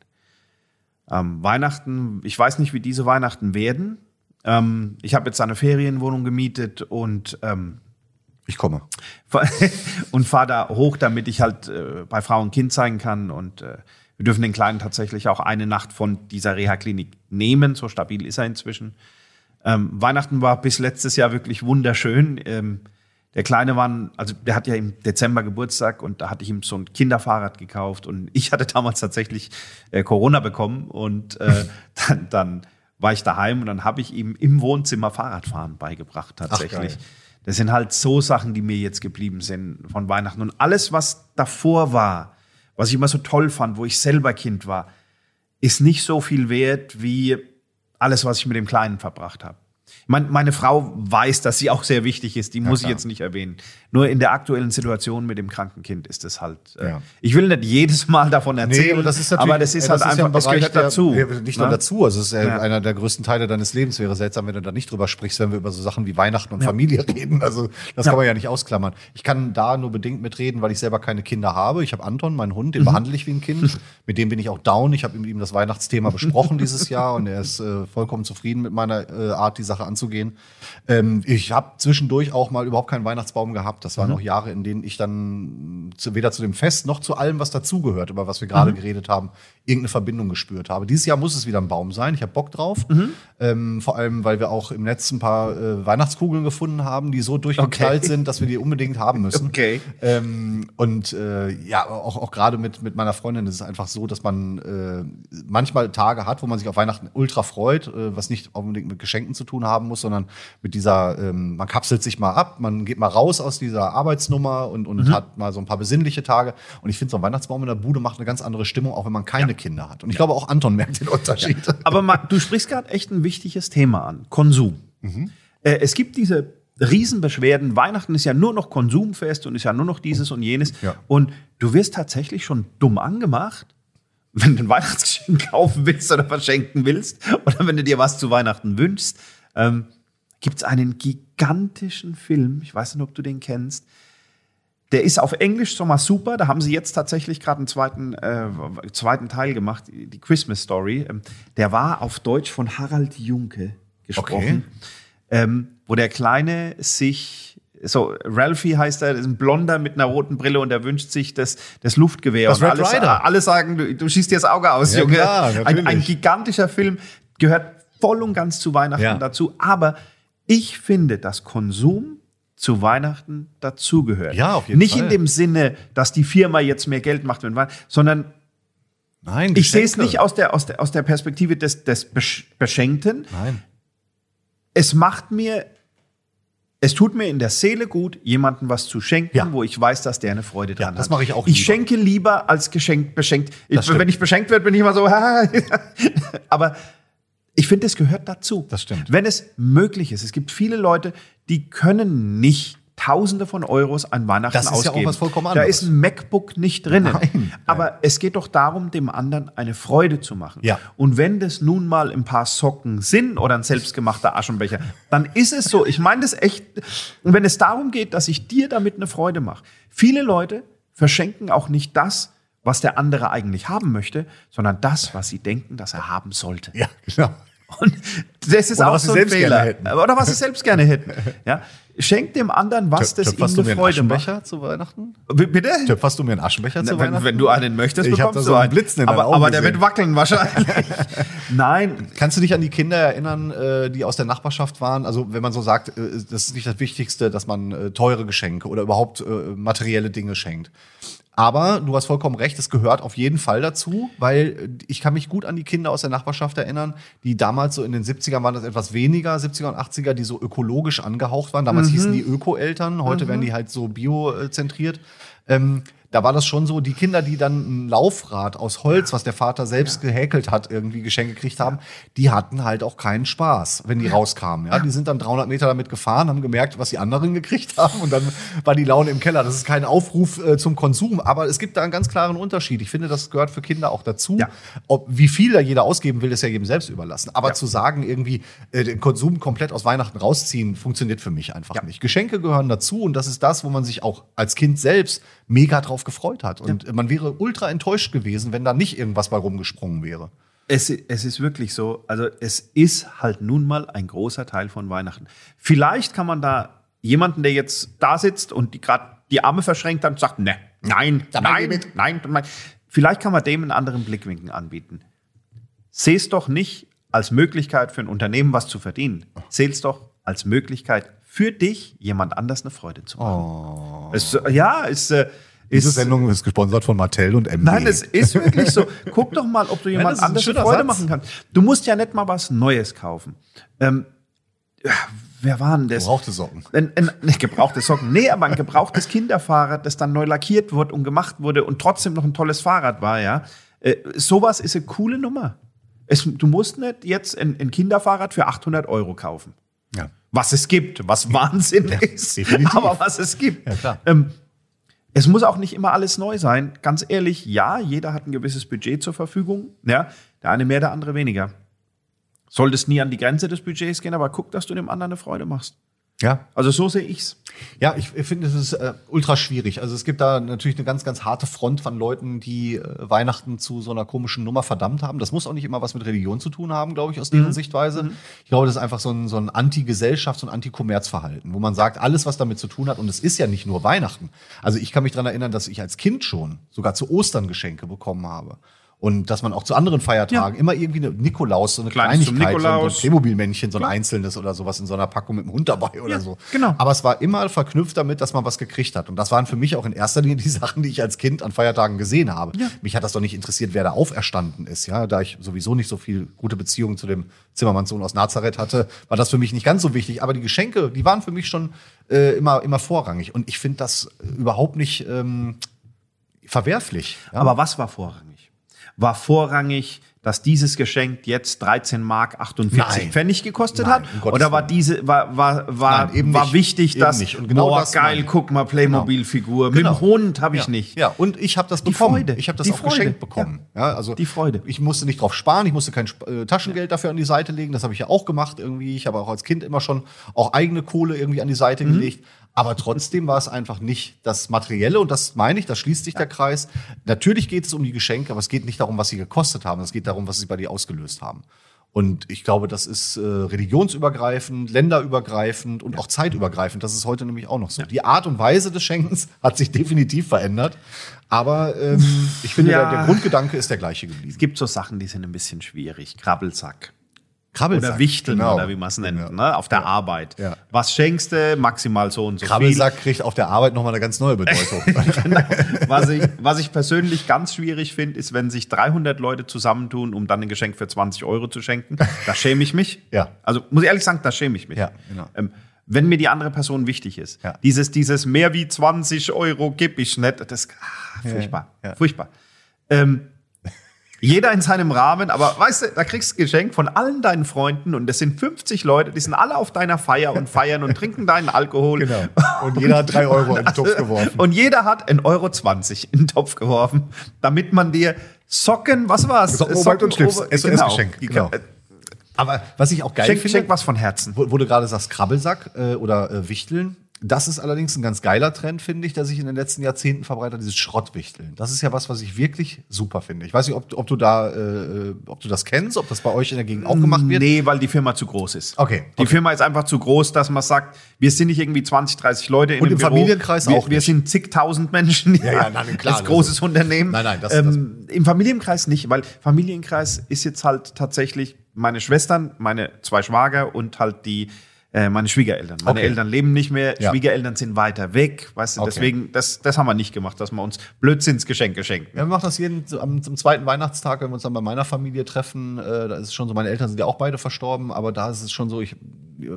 Speaker 2: ähm, Weihnachten, ich weiß nicht, wie diese Weihnachten werden. Ähm, ich habe jetzt eine Ferienwohnung gemietet und ähm,
Speaker 1: ich komme.
Speaker 2: und fahre da hoch, damit ich halt äh, bei Frau und Kind zeigen kann. Und äh, wir dürfen den Kleinen tatsächlich auch eine Nacht von dieser Reha-Klinik nehmen. So stabil ist er inzwischen. Ähm, Weihnachten war bis letztes Jahr wirklich wunderschön. Ähm, der Kleine war, also der hat ja im Dezember Geburtstag und da hatte ich ihm so ein Kinderfahrrad gekauft und ich hatte damals tatsächlich äh, Corona bekommen und äh, dann, dann war ich daheim und dann habe ich ihm im Wohnzimmer Fahrradfahren beigebracht tatsächlich.
Speaker 1: geil.
Speaker 2: Das sind halt so Sachen, die mir jetzt geblieben sind von Weihnachten. Und alles, was davor war, was ich immer so toll fand, wo ich selber Kind war, ist nicht so viel wert wie alles, was ich mit dem Kleinen verbracht habe. Mein, meine Frau weiß, dass sie auch sehr wichtig ist, die muss ich
Speaker 1: klar.
Speaker 2: jetzt nicht erwähnen. Nur in der aktuellen Situation mit dem kranken Kind ist es halt. Äh,
Speaker 1: Ja.
Speaker 2: Ich will nicht jedes Mal davon erzählen,
Speaker 1: aber das ist
Speaker 2: aber das ist
Speaker 1: ja,
Speaker 2: halt
Speaker 1: ja
Speaker 2: einfach,
Speaker 1: ein
Speaker 2: das
Speaker 1: Bereich,
Speaker 2: gehört
Speaker 1: der-
Speaker 2: dazu.
Speaker 1: Ja, Nicht nur
Speaker 2: ne?
Speaker 1: dazu, also es ist ja,
Speaker 2: Ja.
Speaker 1: einer der größten Teile deines Lebens. Wäre seltsam, wenn du da nicht drüber sprichst, wenn wir über so Sachen wie Weihnachten und Familie reden. Also das
Speaker 2: Ja.
Speaker 1: kann man ja nicht ausklammern. Ich kann da nur bedingt mitreden, weil ich selber keine Kinder habe. Ich habe Anton, meinen Hund,
Speaker 2: Mhm.
Speaker 1: den behandle ich wie ein Kind. Mit dem bin ich auch down. Ich habe mit ihm das Weihnachtsthema besprochen dieses Jahr und er ist äh, vollkommen zufrieden mit meiner äh, Art, die Sache anzugehen. Ähm, ich habe zwischendurch auch mal überhaupt keinen Weihnachtsbaum gehabt. Das
Speaker 2: Mhm.
Speaker 1: waren auch Jahre, in denen ich dann zu, weder zu dem Fest noch zu allem, was dazugehört, über was wir gerade geredet haben, irgendeine Verbindung gespürt habe. Dieses Jahr muss es wieder ein Baum sein. Ich habe Bock drauf. Ähm, vor allem, weil wir auch im Netz ein paar äh, Weihnachtskugeln gefunden haben, die so durchgeknallt
Speaker 2: Okay.
Speaker 1: sind, dass wir die unbedingt haben müssen.
Speaker 2: Okay.
Speaker 1: Ähm, und äh, ja, auch, auch gerade mit, mit meiner Freundin ist es einfach so, dass man äh, manchmal Tage hat, wo man sich auf Weihnachten ultra freut, äh, was nicht unbedingt mit Geschenken zu tun haben muss, sondern mit dieser, ähm, man kapselt sich mal ab, man geht mal raus aus dieser Arbeitsnummer und, und hat mal so ein paar besinnliche Tage. Und ich finde, so ein Weihnachtsbaum in der Bude macht eine ganz andere Stimmung, auch wenn man keine Kinder hat. Und ich glaube, auch Anton merkt den Unterschied.
Speaker 2: Aber ma- du sprichst gerade echt ein wichtiges Thema an. Konsum. Äh, es gibt diese Riesenbeschwerden. Weihnachten ist ja nur noch Konsumfest und ist ja nur noch dieses und jenes.
Speaker 1: Ja.
Speaker 2: Und du wirst tatsächlich schon dumm angemacht, wenn du ein Weihnachtsgeschenk kaufen willst oder verschenken willst oder wenn du dir was zu Weihnachten wünschst. Ähm, gibt es einen gigantischen Film, ich weiß nicht, ob du den kennst, der ist auf Englisch schon mal super. Da haben sie jetzt tatsächlich gerade einen zweiten, äh, zweiten Teil gemacht, die Christmas Story. Ähm, Der war auf Deutsch von Harald Junke gesprochen, ähm, wo der Kleine sich so, Ralphie heißt er, ist ein Blonder mit einer roten Brille und er wünscht sich das, das Luftgewehr.
Speaker 1: Das
Speaker 2: und
Speaker 1: Red
Speaker 2: alle,
Speaker 1: Rider.
Speaker 2: alle sagen, du, du schießt dir das Auge aus,
Speaker 1: Ja,
Speaker 2: Junge.
Speaker 1: klar,
Speaker 2: ein, ein gigantischer Film, gehört voll und ganz zu Weihnachten
Speaker 1: Ja.
Speaker 2: dazu. Aber ich finde, dass Konsum zu Weihnachten dazugehört.
Speaker 1: Ja, auf jeden
Speaker 2: Nicht
Speaker 1: Fall.
Speaker 2: in dem Sinne, dass die Firma jetzt mehr Geld macht, wenn Weihnachten, sondern
Speaker 1: Nein,
Speaker 2: ich sehe es nicht aus der, aus der, aus der Perspektive des, des Besch- Beschenkten.
Speaker 1: Nein.
Speaker 2: Es macht mir, es tut mir in der Seele gut, jemandem was zu schenken,
Speaker 1: Ja.
Speaker 2: wo ich weiß, dass der eine Freude dran hat.
Speaker 1: das mache ich auch
Speaker 2: Ich
Speaker 1: lieber.
Speaker 2: schenke lieber als geschenkt, beschenkt. Ich, wenn ich beschenkt werde, bin ich immer so, aber ich finde, es gehört dazu.
Speaker 1: Das stimmt.
Speaker 2: Wenn es möglich ist. Es gibt viele Leute, die können nicht Tausende von Euros an Weihnachten
Speaker 1: Das ist ja auch
Speaker 2: ausgeben.
Speaker 1: was vollkommen
Speaker 2: Da
Speaker 1: anderes.
Speaker 2: ist ein MacBook nicht drinnen.
Speaker 1: Nein,
Speaker 2: Aber es geht doch darum, dem anderen eine Freude zu machen.
Speaker 1: Ja.
Speaker 2: Und wenn das nun mal ein paar Socken sind oder ein selbstgemachter Aschenbecher, dann ist es so. Ich meine das echt. Und wenn es darum geht, dass ich dir damit eine Freude mache. Viele Leute verschenken auch nicht das, was der andere eigentlich haben möchte, sondern das, was sie denken, dass er haben sollte.
Speaker 1: Ja, genau.
Speaker 2: Und das ist
Speaker 1: Oder
Speaker 2: auch
Speaker 1: was sie
Speaker 2: so ein
Speaker 1: selbst
Speaker 2: Fehler.
Speaker 1: gerne hätten.
Speaker 2: Oder was sie selbst gerne hätten. Ja. Schenkt dem anderen was, das ihm
Speaker 1: Töpferst du mir
Speaker 2: eine
Speaker 1: einen
Speaker 2: Freude macht.
Speaker 1: Aschenbecher zu Weihnachten?
Speaker 2: Bitte?
Speaker 1: Töpferst du mir einen Aschenbecher zu
Speaker 2: wenn,
Speaker 1: Weihnachten?
Speaker 2: wenn du einen möchtest,
Speaker 1: Ich hab
Speaker 2: bekommst
Speaker 1: da
Speaker 2: du
Speaker 1: so einen. Blitzen in
Speaker 2: aber,
Speaker 1: Augen
Speaker 2: aber der wird wackeln wahrscheinlich. Nein,
Speaker 1: Kannst du dich an die Kinder erinnern, äh, die aus der Nachbarschaft waren? Also wenn man so sagt, äh, das ist nicht das Wichtigste, dass man äh, teure Geschenke oder überhaupt äh, materielle Dinge schenkt. Aber du hast vollkommen recht, es gehört auf jeden Fall dazu, weil ich kann mich gut an die Kinder aus der Nachbarschaft erinnern, die damals so in den 70ern waren das etwas weniger, 70er und 80er, die so ökologisch angehaucht waren. Damals hießen die Öko-Eltern, heute werden die halt so biozentriert. Ähm, da war das schon so, die Kinder, die dann ein Laufrad aus Holz, was der Vater selbst gehäkelt hat, irgendwie geschenkt gekriegt haben, die hatten halt auch keinen Spaß, wenn die rauskamen. Ja, die sind dann 300 Meter damit gefahren, haben gemerkt, was die anderen gekriegt haben und dann war die Laune im Keller. Das ist kein Aufruf äh, zum Konsum, aber es gibt da einen ganz klaren Unterschied. Ich finde, das gehört für Kinder auch dazu.
Speaker 2: Ja.
Speaker 1: Ob, wie viel da jeder ausgeben will, ist ja jedem selbst überlassen. Aber
Speaker 2: Ja.
Speaker 1: zu sagen, irgendwie äh, den Konsum komplett aus Weihnachten rausziehen, funktioniert für mich einfach
Speaker 2: Ja.
Speaker 1: nicht. Geschenke gehören dazu und das ist das, wo man sich auch als Kind selbst mega drauf gefreut hat. Und man wäre ultra enttäuscht gewesen, wenn da nicht irgendwas bei rumgesprungen wäre.
Speaker 2: Es, es ist wirklich so, also es ist halt nun mal ein großer Teil von Weihnachten. Vielleicht kann man da jemanden, der jetzt da sitzt und die gerade die Arme verschränkt hat und sagt, ne, nein, nein,
Speaker 1: mit.
Speaker 2: nein, nein. Vielleicht kann man dem einen anderen Blickwinkel anbieten. Seh es doch nicht als Möglichkeit für ein Unternehmen was zu verdienen. Seh es doch als Möglichkeit für dich, jemand anders eine Freude zu machen. Es, ja, es äh,
Speaker 1: Diese
Speaker 2: ist,
Speaker 1: Sendung ist gesponsert von Mattel und MB.
Speaker 2: Nein, es ist wirklich so. Guck doch mal, ob du jemand
Speaker 1: ist ein
Speaker 2: anderes eine Freude
Speaker 1: Satz.
Speaker 2: machen kannst. Du musst ja nicht mal was Neues kaufen. Ähm, ja, wer war denn das?
Speaker 1: Gebrauchte Socken.
Speaker 2: Ein, ein, nicht gebrauchte Socken. Nee, aber ein gebrauchtes Kinderfahrrad, das dann neu lackiert wurde und gemacht wurde und trotzdem noch ein tolles Fahrrad war, ja. Äh, sowas ist eine coole Nummer. Es, du musst nicht jetzt ein, ein Kinderfahrrad für 800 Euro kaufen.
Speaker 1: Ja.
Speaker 2: Was es gibt, was Wahnsinn ist.
Speaker 1: definitiv.
Speaker 2: Aber was es gibt.
Speaker 1: Ja.
Speaker 2: Ähm, es muss auch nicht immer alles neu sein. Ganz ehrlich, ja, jeder hat ein gewisses Budget zur Verfügung. Ja, der eine mehr, der andere weniger. Solltest nie an die Grenze des Budgets gehen, aber guck, dass du dem anderen eine Freude machst.
Speaker 1: Ja,
Speaker 2: Also so sehe ich's.
Speaker 1: Ja, ich finde, es ist äh, ultra schwierig. Also es gibt da natürlich eine ganz, ganz harte Front von Leuten, die äh, Weihnachten zu so einer komischen Nummer verdammt haben. Das muss auch nicht immer was mit Religion zu tun haben, glaube ich, aus deren Sichtweise. Ich glaube, das ist einfach so ein, so ein Anti-Gesellschafts- und Anti-Kommerzverhalten, wo man sagt, alles, was damit zu tun hat, und es ist ja nicht nur Weihnachten. Also ich kann mich daran erinnern, dass ich als Kind schon sogar zu Ostern Geschenke bekommen habe. Und dass man auch zu anderen Feiertagen immer irgendwie eine Nikolaus, so eine
Speaker 2: Kleines
Speaker 1: Kleinigkeit, so ein- so ein
Speaker 2: Nikolaus.
Speaker 1: Playmobil-Männchen, so ein einzelnes oder sowas in so einer Packung mit dem Hund dabei oder
Speaker 2: Ja,
Speaker 1: so.
Speaker 2: genau.
Speaker 1: Aber es war immer verknüpft damit, dass man was gekriegt hat. Und das waren für mich auch in erster Linie die Sachen, die ich als Kind an Feiertagen gesehen habe.
Speaker 2: Ja.
Speaker 1: Mich hat das doch nicht interessiert, wer da auferstanden ist. Ja, da ich sowieso nicht so viel gute Beziehungen zu dem Zimmermannssohn aus Nazareth hatte, war das für mich nicht ganz so wichtig. Aber die Geschenke, die waren für mich schon äh, immer, immer vorrangig. Und ich finde das überhaupt nicht ähm, verwerflich. Ja?
Speaker 2: Aber was war vorrangig? War vorrangig, dass dieses Geschenk jetzt 13 Mark 48
Speaker 1: Nein.
Speaker 2: Pfennig gekostet
Speaker 1: Nein,
Speaker 2: hat?
Speaker 1: um
Speaker 2: Oder war diese, war, war, war,
Speaker 1: Nein, eben
Speaker 2: war
Speaker 1: nicht.
Speaker 2: wichtig,
Speaker 1: Eben
Speaker 2: dass,
Speaker 1: nicht. Und genau
Speaker 2: boah,
Speaker 1: das
Speaker 2: geil, guck mal, Playmobil-Figur.
Speaker 1: Genau.
Speaker 2: Mit dem Hund habe ich
Speaker 1: ja.
Speaker 2: nicht.
Speaker 1: Ja, und ich habe das
Speaker 2: Die
Speaker 1: bekommen.
Speaker 2: Freude.
Speaker 1: Ich habe das
Speaker 2: Die
Speaker 1: auch
Speaker 2: Freude.
Speaker 1: geschenkt bekommen. Ja. also
Speaker 2: Die Freude.
Speaker 1: Ich musste nicht drauf sparen, ich musste kein äh, Taschengeld dafür an die Seite legen. Das habe ich ja auch gemacht irgendwie. Ich habe auch als Kind immer schon auch eigene Kohle irgendwie an die Seite
Speaker 2: Mhm.
Speaker 1: gelegt. Aber trotzdem war es einfach nicht das Materielle und das meine ich, da schließt sich der Kreis. Natürlich geht es um die Geschenke, aber es geht nicht darum, was sie gekostet haben. Es geht darum, was sie bei dir ausgelöst haben. Und ich glaube, das ist äh, religionsübergreifend, länderübergreifend und auch zeitübergreifend. Das ist heute nämlich auch noch so. Die Art und Weise des Schenkens hat sich definitiv verändert. Aber ähm, ich finde,
Speaker 2: Ja.
Speaker 1: der, der Grundgedanke ist der gleiche geblieben.
Speaker 2: Es gibt so Sachen, die sind ein bisschen schwierig. Krabbelsack.
Speaker 1: Krabbelsack.
Speaker 2: Oder Wichteln,
Speaker 1: genau.
Speaker 2: oder wie man es nennt,
Speaker 1: Ja.
Speaker 2: ne? auf der Arbeit.
Speaker 1: Ja.
Speaker 2: Was schenkst du? Maximal so und so
Speaker 1: Krabbelsack kriegt auf der Arbeit nochmal eine ganz neue Bedeutung.
Speaker 2: viel. Was ich, was ich persönlich ganz schwierig finde, ist, wenn sich 300 Leute zusammentun, um dann ein Geschenk für 20 Euro zu schenken. Da schäme ich mich.
Speaker 1: Ja.
Speaker 2: Also muss ich ehrlich sagen, da schäme ich mich.
Speaker 1: Ja, genau.
Speaker 2: ähm, wenn mir die andere Person wichtig ist.
Speaker 1: Ja.
Speaker 2: Dieses, dieses mehr wie 20 Euro gebe ich nicht. Das ah, furchtbar.
Speaker 1: ja.
Speaker 2: Furchtbar. Ähm, Jeder in seinem Rahmen, aber weißt du, da kriegst du ein Geschenk von allen deinen Freunden und das sind 50 Leute, die sind alle auf deiner Feier und feiern und trinken deinen Alkohol.
Speaker 1: Genau. Und jeder hat drei Euro in den Topf geworfen.
Speaker 2: Und jeder hat 1,20 Euro in den Topf geworfen, damit man dir Socken, was war's?
Speaker 1: Socken, Oberhemd und Schlips. SOS-Geschenk,
Speaker 2: Genau.
Speaker 1: genau. Aber was ich auch geil
Speaker 2: Schenk,
Speaker 1: finde,
Speaker 2: schenk was von Herzen.
Speaker 1: wo, wo du gerade sagst, Krabbelsack äh, oder äh, Wichteln, das ist allerdings ein ganz geiler Trend, finde ich, der sich in den letzten Jahrzehnten verbreitet dieses Schrottwichteln. Das ist ja was, was ich wirklich super finde. Ich weiß nicht, ob, ob du da, äh, ob du das kennst, ob das bei euch in der Gegend auch gemacht wird.
Speaker 2: Nee, weil die Firma zu groß ist.
Speaker 1: Okay,
Speaker 2: Die
Speaker 1: okay.
Speaker 2: Firma ist einfach zu groß, dass man sagt, wir sind nicht irgendwie 20, 30 Leute in
Speaker 1: Und im
Speaker 2: Büro.
Speaker 1: Familienkreis
Speaker 2: wir,
Speaker 1: auch
Speaker 2: Wir
Speaker 1: nicht.
Speaker 2: sind zigtausend Menschen.
Speaker 1: Ja, ja, nein, klar,
Speaker 2: Das ist großes Unternehmen.
Speaker 1: Nein, nein, das-
Speaker 2: ähm, Im Familienkreis nicht, weil Familienkreis ist jetzt halt tatsächlich meine Schwestern, meine zwei Schwager und halt die äh, meine Schwiegereltern. Meine
Speaker 1: Okay.
Speaker 2: Eltern leben nicht mehr,
Speaker 1: Ja.
Speaker 2: Schwiegereltern sind weiter weg, weißt du,
Speaker 1: Okay.
Speaker 2: deswegen, das, das haben wir nicht gemacht, dass wir uns Blödsinnsgeschenke schenken.
Speaker 1: Ja, wir machen das jeden am, zum zweiten Weihnachtstag, wenn wir uns dann bei meiner Familie treffen. Äh, da ist es schon so, meine Eltern sind ja auch beide verstorben, aber da ist es schon so, ich,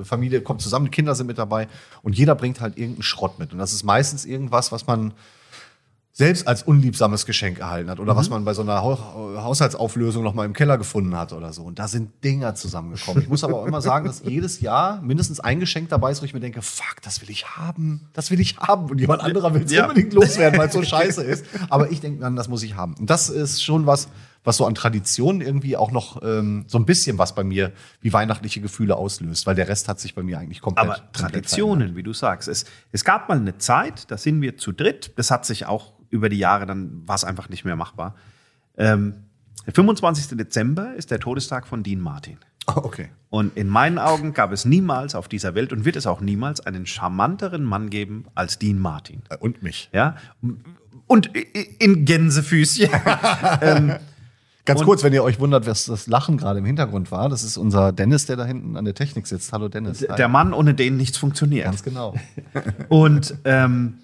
Speaker 1: Familie kommt zusammen, Kinder sind mit dabei und jeder bringt halt irgendeinen Schrott mit. Und das ist meistens irgendwas, was man selbst als unliebsames Geschenk erhalten hat oder was man bei so einer Hau- Haushaltsauflösung noch mal im Keller gefunden hat oder so. Und da sind Dinger zusammengekommen. Ich muss aber auch immer sagen, dass jedes Jahr mindestens ein Geschenk dabei ist, wo ich mir denke, fuck, das will ich haben, das will ich haben. Und jemand anderer will es
Speaker 2: Ja.
Speaker 1: unbedingt loswerden, weil es so scheiße ist. Aber ich denke dann, das muss ich haben. Und das ist schon was, was so an Traditionen irgendwie auch noch ähm, so ein bisschen was bei mir wie weihnachtliche Gefühle auslöst, weil der Rest hat sich bei mir eigentlich komplett.
Speaker 2: Aber
Speaker 1: komplett.
Speaker 2: Traditionen, wie du sagst. Es, es gab mal eine Zeit, da sind wir zu dritt. Das hat sich auch über die Jahre, dann war es einfach nicht mehr machbar. Ähm, der 25. Dezember ist der Todestag von Dean Martin.
Speaker 1: Oh, okay.
Speaker 2: Und in meinen Augen gab es niemals auf dieser Welt und wird es auch niemals einen charmanteren Mann geben als Dean Martin.
Speaker 1: Äh, Und mich.
Speaker 2: Ja? Und in Gänsefüßchen.
Speaker 1: Ganz
Speaker 2: Und-
Speaker 1: kurz, wenn ihr euch wundert, was das Lachen gerade im Hintergrund war, das ist unser Dennis, der da hinten an der Technik sitzt. Hallo Dennis. Hi.
Speaker 2: der Mann, ohne den nichts funktioniert.
Speaker 1: Ganz genau.
Speaker 2: Und ähm,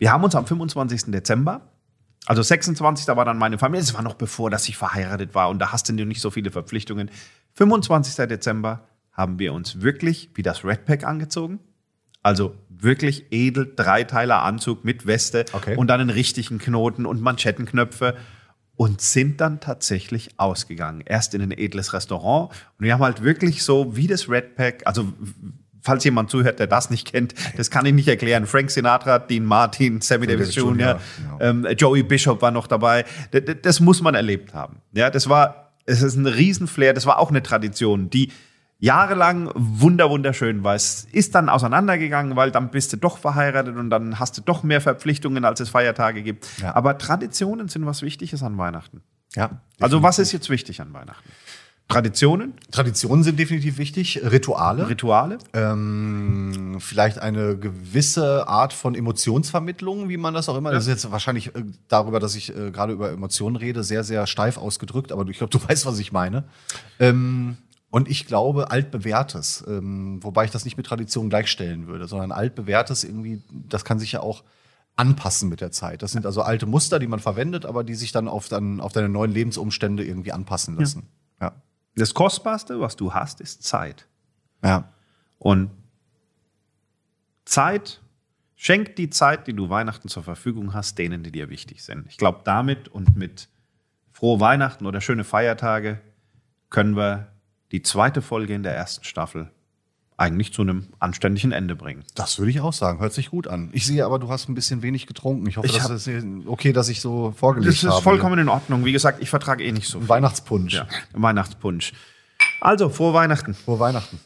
Speaker 2: wir haben uns am 25. Dezember, also 26. da war dann meine Familie, es war noch bevor, dass ich verheiratet war und da hast du nicht so viele Verpflichtungen. 25. Dezember haben wir uns wirklich wie das Red Pack angezogen. Also wirklich edel, Dreiteiler Anzug mit Weste
Speaker 1: Okay.
Speaker 2: und dann einen richtigen Knoten und Manschettenknöpfe und sind dann tatsächlich ausgegangen. Erst in ein edles Restaurant und wir haben halt wirklich so wie das Red Pack, also falls jemand zuhört, der das nicht kennt, das kann ich nicht erklären. Frank Sinatra, Dean Martin, Sammy Davis Jr.,
Speaker 1: Jr.,
Speaker 2: ähm, Joey Bishop war noch dabei. D d- das muss man erlebt haben. Ja, das war, es ist ein Riesenflair. Das war auch eine Tradition, die jahrelang wunder wunderschön war. Es ist dann auseinandergegangen, weil dann bist du doch verheiratet und dann hast du doch mehr Verpflichtungen, als es Feiertage gibt.
Speaker 1: Ja.
Speaker 2: Aber Traditionen sind was Wichtiges an Weihnachten.
Speaker 1: Ja.
Speaker 2: Also was ist jetzt wichtig an Weihnachten? Traditionen,
Speaker 1: Traditionen sind definitiv wichtig, Rituale.
Speaker 2: Rituale.
Speaker 1: Ähm, vielleicht eine gewisse Art von Emotionsvermittlung, wie man das auch immer. Das ist jetzt wahrscheinlich äh, darüber, dass ich äh, gerade über Emotionen rede, sehr, sehr steif ausgedrückt, aber ich glaube, du weißt, was ich meine. Ähm, und ich glaube, altbewährtes, ähm, wobei ich das nicht mit Tradition gleichstellen würde, sondern altbewährtes irgendwie, das kann sich ja auch anpassen mit der Zeit. Das sind also alte Muster, die man verwendet, aber die sich dann auf, dann, auf deine neuen Lebensumstände irgendwie anpassen lassen. Ja.
Speaker 2: Das Kostbarste, was du hast, ist Zeit.
Speaker 1: Ja.
Speaker 2: Und Zeit, schenk die Zeit, die du Weihnachten zur Verfügung hast, denen, die dir wichtig sind. Ich glaube, damit und mit frohe Weihnachten oder schöne Feiertage können wir die zweite Folge in der ersten Staffel eigentlich zu einem anständigen Ende bringen.
Speaker 1: Das würde ich auch sagen. Hört sich gut an. Ich sehe aber, du hast ein bisschen wenig getrunken. Ich hoffe,
Speaker 2: Ich
Speaker 1: das ist okay, dass ich so vorgelegt
Speaker 2: Das ist
Speaker 1: habe.
Speaker 2: vollkommen in Ordnung. Wie gesagt, ich vertrage eh nicht so viel.
Speaker 1: Weihnachtspunsch.
Speaker 2: Ja, Weihnachtspunsch. Also, frohe Weihnachten.
Speaker 1: Frohe Weihnachten.